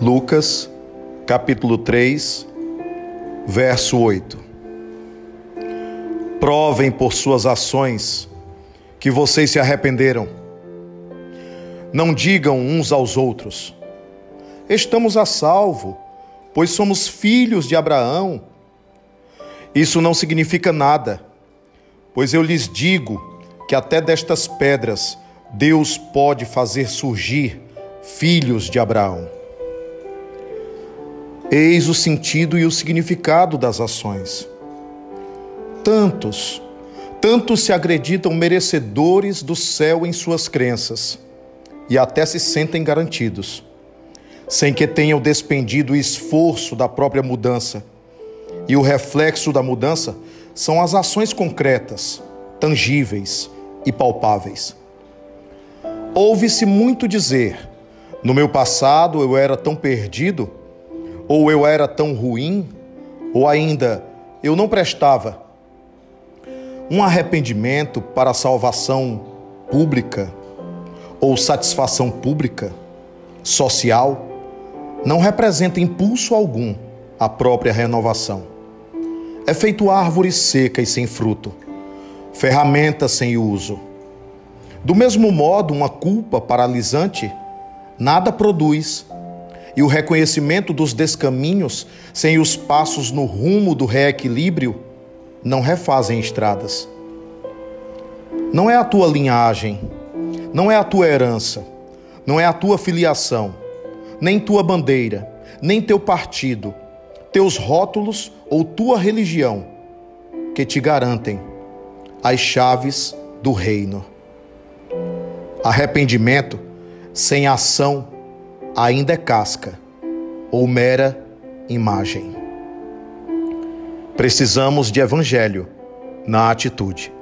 Lucas, capítulo 3, verso 8. Provem por suas ações que vocês se arrependeram. Não digam uns aos outros: Estamos a salvo, pois somos filhos de Abraão. Isso não significa nada, pois eu lhes digo que até destas pedras Deus pode fazer surgir filhos de Abraão. Eis o sentido e o significado das ações. Tantos, tantos se acreditam merecedores do céu em suas crenças e até se sentem garantidos, sem que tenham despendido o esforço da própria mudança. E o reflexo da mudança são as ações concretas, tangíveis e palpáveis. Ouve-se muito dizer: no meu passado eu era tão perdido ou eu era tão ruim, ou ainda eu não prestava. Um arrependimento para salvação pública ou satisfação pública, social, não representa impulso algum à própria renovação. É feito árvore seca e sem fruto, ferramenta sem uso. Do mesmo modo, uma culpa paralisante nada produz e o reconhecimento dos descaminhos, sem os passos no rumo do reequilíbrio, não refazem estradas. Não é a tua linhagem, não é a tua herança, não é a tua filiação, nem tua bandeira, nem teu partido, teus rótulos ou tua religião que te garantem as chaves do reino. Arrependimento sem ação ainda é casca ou mera imagem. Precisamos de evangelho na atitude.